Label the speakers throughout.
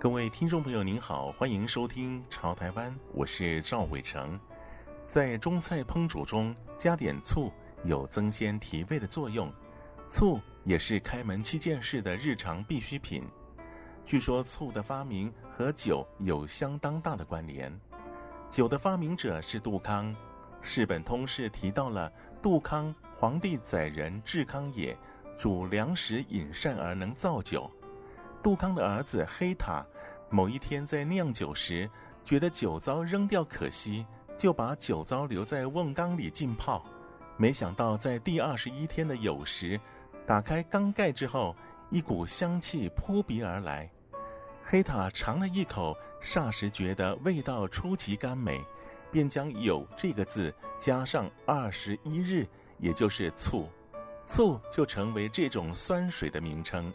Speaker 1: 各位听众朋友，您好，欢迎收听《潮台湾》，我是赵伟成。在中菜烹煮中加点醋，有增鲜提味的作用。醋也是开门七件事的日常必需品。据说醋的发明和酒有相当大的关联。酒的发明者是杜康，《世本通是》提到了杜康，黄帝载人治康也，主粮食饮膳而能造酒。杜康的儿子黑塔，某一天在酿酒时，觉得酒糟扔掉可惜，就把酒糟留在瓮缸里浸泡。没想到在第二十一天的酉时，打开缸盖之后，一股香气扑鼻而来。黑塔尝了一口，霎时觉得味道出奇甘美，便将“酉”这个字加上二十一日，也就是醋，醋就成为这种酸水的名称。《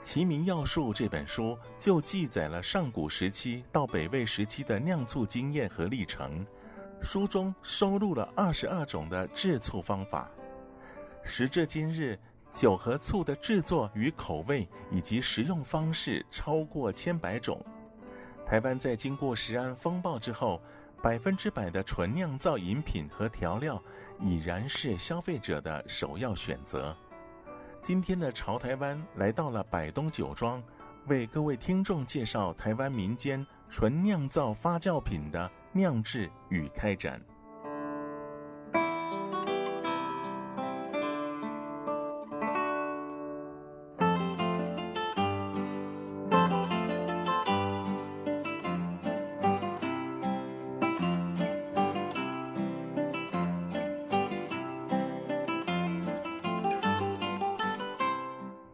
Speaker 1: 齐民要术》这本书就记载了上古时期到北魏时期的酿醋经验和历程，书中收录了二十二种的制醋方法。时至今日，酒和醋的制作与口味以及食用方式超过千百种。台湾在经过食安风暴之后，百分之百的纯酿造饮品和调料已然是消费者的首要选择。今天的潮台湾来到了百东酒庄，为各位听众介绍台湾民间纯酿造发酵品的酿制与开展。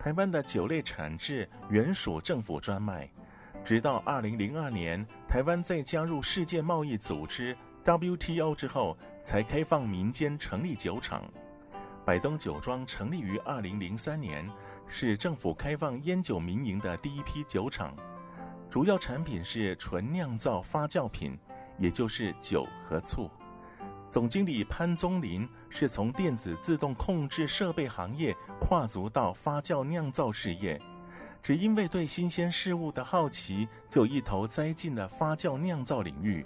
Speaker 1: 台湾的酒类产制原属政府专卖，直到二零零二年，台湾在加入世界贸易组织 WTO 之后，才开放民间成立酒厂。百东酒庄成立于二零零三年，是政府开放烟酒民营的第一批酒厂，主要产品是纯酿造发酵品，也就是酒和醋。总经理潘宗林是从电子自动控制设备行业跨足到发酵酿造事业，只因为对新鲜事物的好奇，就一头栽进了发酵酿造领域。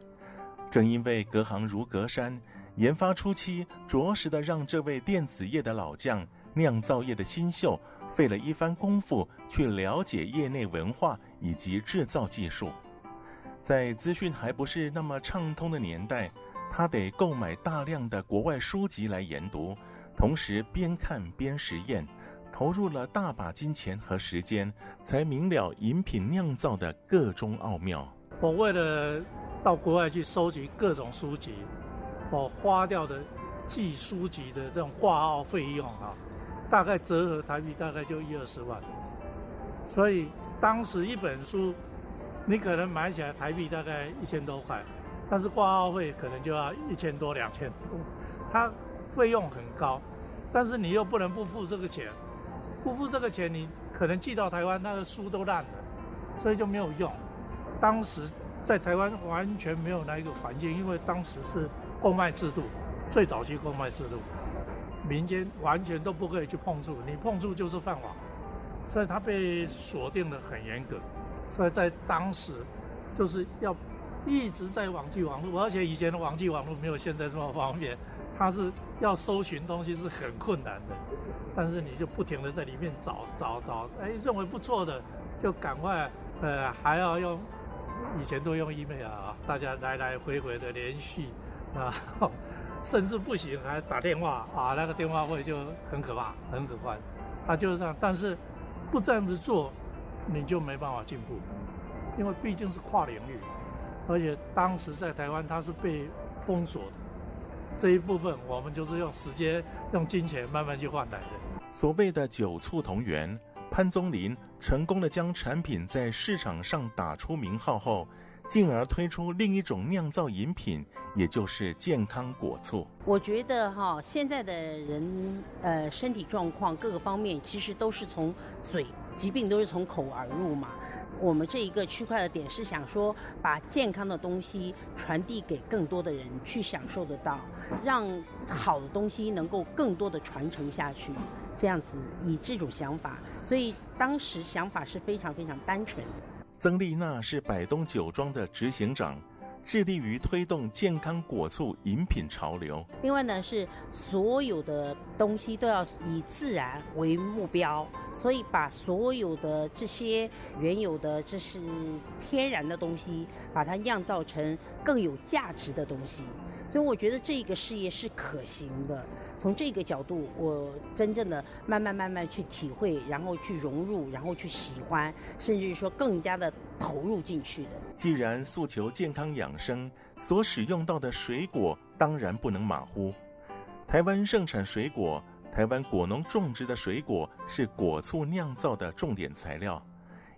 Speaker 1: 正因为隔行如隔山，研发初期着实的让这位电子业的老将、酿造业的新秀费了一番功夫去了解业内文化以及制造技术。在资讯还不是那么畅通的年代。他得购买大量的国外书籍来研读，同时边看边实验，投入了大把金钱和时间，才明了饮品酿造的各中奥妙。
Speaker 2: 我为了到国外去收集各种书籍，我花掉的寄书籍的这种挂号费用啊，大概折合台币大概就一二十万。所以当时一本书，你可能买起来台币大概一千多块。但是挂号费可能就要一千多两千多，它费用很高，但是你又不能不付这个钱，不付这个钱，你可能寄到台湾，那个书都烂了，所以就没有用。当时在台湾完全没有那一个环境，因为当时是购买制度，最早期购买制度，民间完全都不可以去碰触，你碰触就是犯法，所以它被锁定得很严格，所以在当时就是要。一直在网际网络，而且以前的网际网络没有现在这么方便，它是要搜寻东西是很困难的，但是你就不停的在里面找找找，哎，认为不错的就赶快，呃，还要用，以前都用 email 啊，大家来来回回的联系啊，甚至不行还打电话啊，那个电话会就很可怕，很可观，啊就是这样，但是不这样子做，你就没办法进步，因为毕竟是跨领域。而且当时在台湾它是被封锁的，这一部分我们就是用时间、用金钱慢慢去换来的。
Speaker 1: 所谓的酒醋同源，潘宗林成功的将产品在市场上打出名号后，进而推出另一种酿造饮品，也就是健康果醋。
Speaker 3: 我觉得哈，现在的人呃身体状况各个方面，其实都是从嘴疾病都是从口而入嘛。我们这一个区块的点是想说，把健康的东西传递给更多的人去享受得到，让好的东西能够更多的传承下去，这样子以这种想法，所以当时想法是非常非常单纯的。
Speaker 1: 曾丽娜是百东酒庄的执行长。致力于推动健康果醋饮品潮流。
Speaker 3: 另外呢，是所有的东西都要以自然为目标，所以把所有的这些原有的这是天然的东西，把它酿造成更有价值的东西。所以我觉得这个事业是可行的。从这个角度，我真正的慢慢慢慢去体会，然后去融入，然后去喜欢，甚至说更加的投入进去的。
Speaker 1: 既然诉求健康养生，所使用到的水果当然不能马虎。台湾盛产水果，台湾果农种植的水果是果醋酿造的重点材料。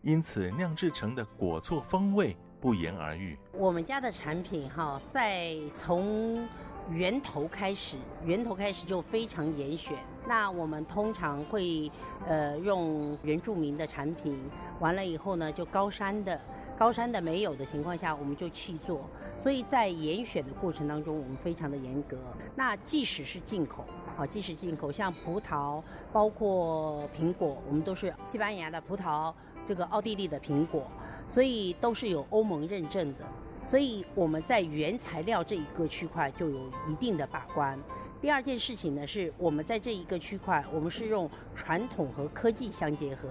Speaker 1: 因此，酿制成的果醋风味不言而喻。
Speaker 3: 我们家的产品哈，在从源头开始，源头开始就非常严选。那我们通常会呃用原住民的产品，完了以后呢，就高山的，高山的没有的情况下，我们就弃做。所以在严选的过程当中，我们非常的严格。那即使是进口。啊，即使进口，像葡萄，包括苹果，我们都是西班牙的葡萄，这个奥地利的苹果，所以都是有欧盟认证的。所以我们在原材料这一个区块就有一定的把关。第二件事情呢，是我们在这一个区块，我们是用传统和科技相结合。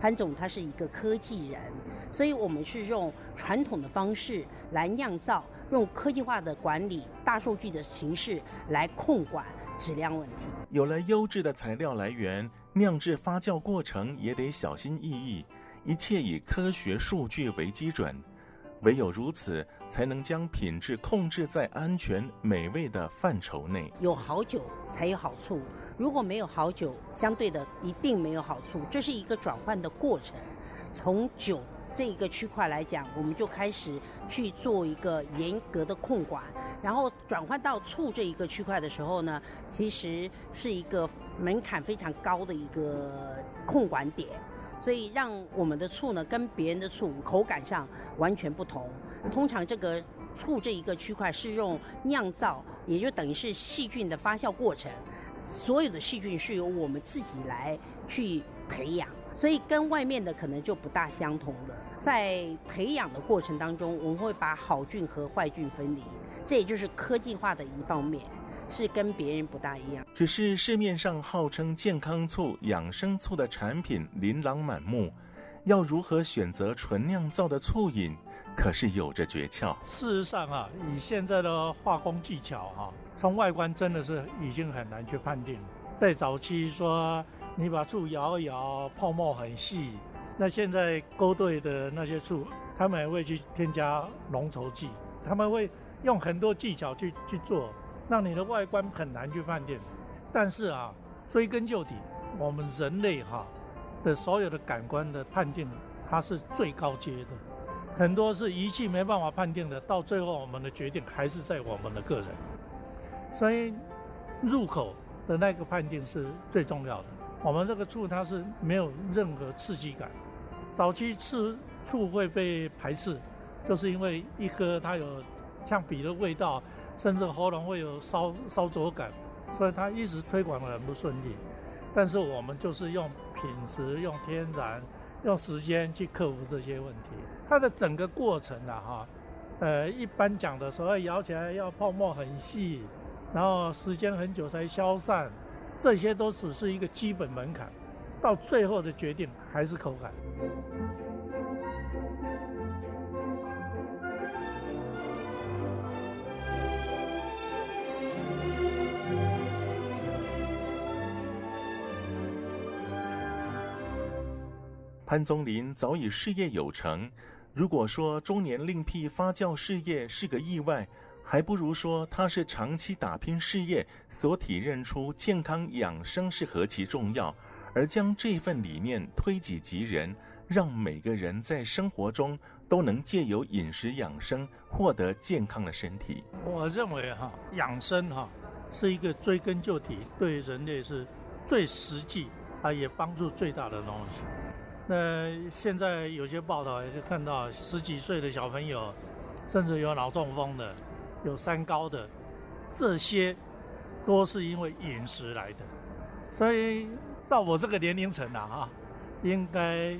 Speaker 3: 潘总他是一个科技人，所以我们是用传统的方式来酿造，用科技化的管理、大数据的形式来控管。质量问题，
Speaker 1: 有了优质的材料来源，酿制发酵过程也得小心翼翼，一切以科学数据为基准，唯有如此，才能将品质控制在安全美味的范畴内。
Speaker 3: 有好酒才有好醋，如果没有好酒，相对的一定没有好醋，这是一个转换的过程，从酒。这一个区块来讲，我们就开始去做一个严格的控管，然后转换到醋这一个区块的时候呢，其实是一个门槛非常高的一个控管点，所以让我们的醋呢跟别人的醋口感上完全不同。通常这个醋这一个区块是用酿造，也就等于是细菌的发酵过程，所有的细菌是由我们自己来去培养。所以跟外面的可能就不大相同了。在培养的过程当中，我们会把好菌和坏菌分离，这也就是科技化的一方面，是跟别人不大一样。
Speaker 1: 只是市面上号称健康醋、养生醋的产品琳琅满目，要如何选择纯酿造的醋饮，可是有着诀窍。
Speaker 2: 事实上啊，以现在的化工技巧哈、啊，从外观真的是已经很难去判定。在早期说。你把醋摇一摇，泡沫很细。那现在勾兑的那些醋，他们也会去添加浓稠剂，他们会用很多技巧去去做，让你的外观很难去判定。但是啊，追根究底，我们人类哈的所有的感官的判定，它是最高阶的，很多是仪器没办法判定的，到最后我们的决定还是在我们的个人。所以入口的那个判定是最重要的。我们这个醋它是没有任何刺激感，早期吃醋会被排斥，就是因为一喝它有呛鼻的味道，甚至喉咙会有烧烧灼感，所以它一直推广得很不顺利。但是我们就是用品质、用天然、用时间去克服这些问题。它的整个过程啊，哈，呃，一般讲的时候摇起来要泡沫很细，然后时间很久才消散。这些都只是一个基本门槛，到最后的决定还是口感。
Speaker 1: 潘宗麟早已事业有成，如果说中年另辟发酵事业是个意外，还不如说他是长期打拼事业所体认出健康养生是何其重要，而将这份理念推己及人，让每个人在生活中都能借由饮食养生获得健康的身体。
Speaker 2: 我认为哈，养生哈是一个追根究底，对人类是最实际啊，也帮助最大的东西。那现在有些报道也就看到十几岁的小朋友，甚至有脑中风的，有三高的，这些都是因为饮食来的。所以到我这个年龄层啊，哈，应该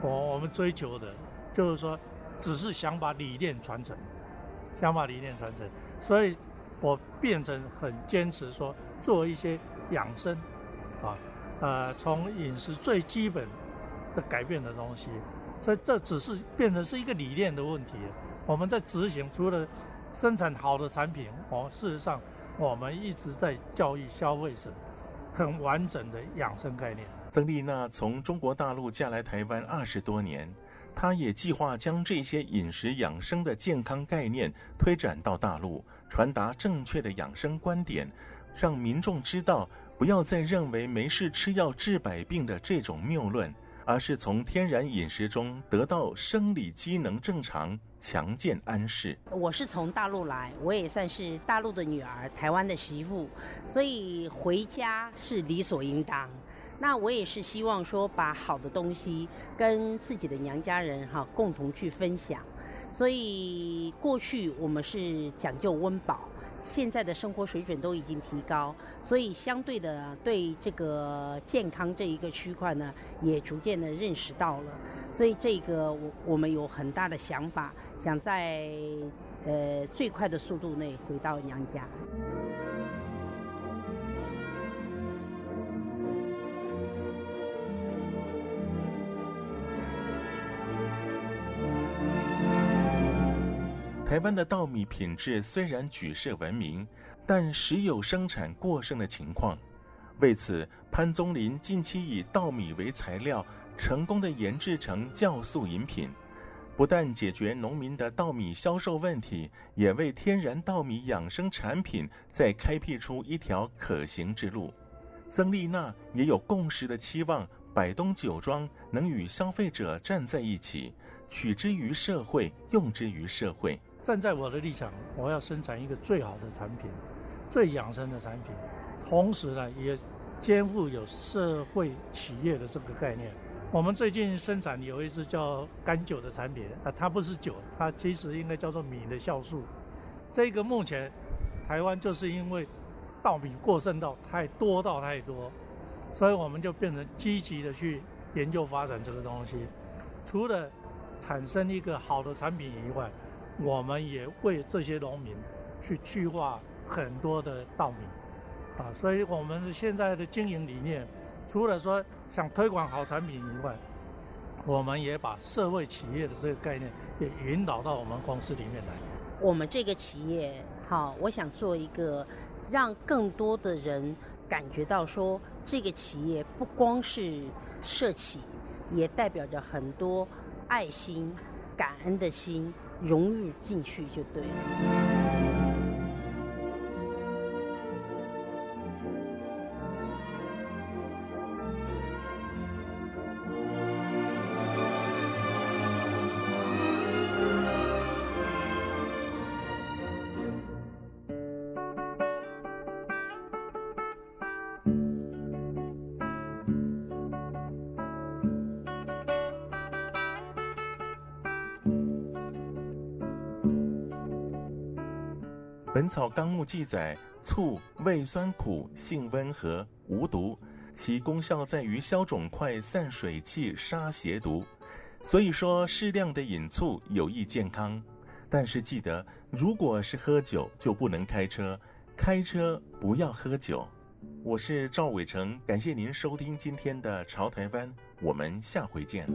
Speaker 2: 我我们追求的，就是说，只是想把理念传承，想把理念传承。所以我变成很坚持说，做一些养生，啊，呃，从饮食最基本。的改变的东西，所以这只是变成是一个理念的问题。我们在执行，除了生产好的产品，哦，事实上我们一直在教育消费者很完整的养生概念。
Speaker 1: 曾丽娜从中国大陆嫁来台湾二十多年，她也计划将这些饮食养生的健康概念推展到大陆，传达正确的养生观点，让民众知道不要再认为没事吃药治百病的这种谬论。而是从天然饮食中得到生理机能正常、强健安适。
Speaker 3: 我是从大陆来，我也算是大陆的女儿，台湾的媳妇，所以回家是理所应当。那我也是希望说，把好的东西跟自己的娘家人哈共同去分享。所以过去我们是讲究温饱。现在的生活水准都已经提高，所以相对的对这个健康这一个区块呢，也逐渐的认识到了。所以这个我我们有很大的想法，想在呃最快的速度内回到娘家。
Speaker 1: 台湾的稻米品质虽然举世闻名，但时有生产过剩的情况。为此，潘宗林近期以稻米为材料，成功的研制成酵素饮品，不但解决农民的稻米销售问题，也为天然稻米养生产品再开辟出一条可行之路。曾丽娜也有共识的期望，百东酒庄能与消费者站在一起，取之于社会，用之于社会。
Speaker 2: 站在我的立场，我要生产一个最好的产品，最养生的产品，同时呢，也肩负有社会企业的这个概念。我们最近生产有一支叫甘酒的产品啊，它不是酒，它其实应该叫做米的酵素。这个目前台湾就是因为稻米过剩到太多到太多，所以我们就变成积极的去研究发展这个东西。除了产生一个好的产品以外，我们也为这些农民去去化很多的稻米，啊，所以我们现在的经营理念，除了说想推广好产品以外，我们也把社会企业的这个概念也引导到我们公司里面来。
Speaker 3: 我们这个企业，好，我想做一个让更多的人感觉到说，这个企业不光是社企，也代表着很多爱心、感恩的心。融入进去就对了。
Speaker 1: 《本草纲目》记载，醋味酸苦，性温和，无毒，其功效在于消肿块、散水气、杀邪毒。所以说，适量的饮醋有益健康。但是记得，如果是喝酒，就不能开车，开车不要喝酒。我是赵伟成，感谢您收听今天的《潮台湾》，我们下回见。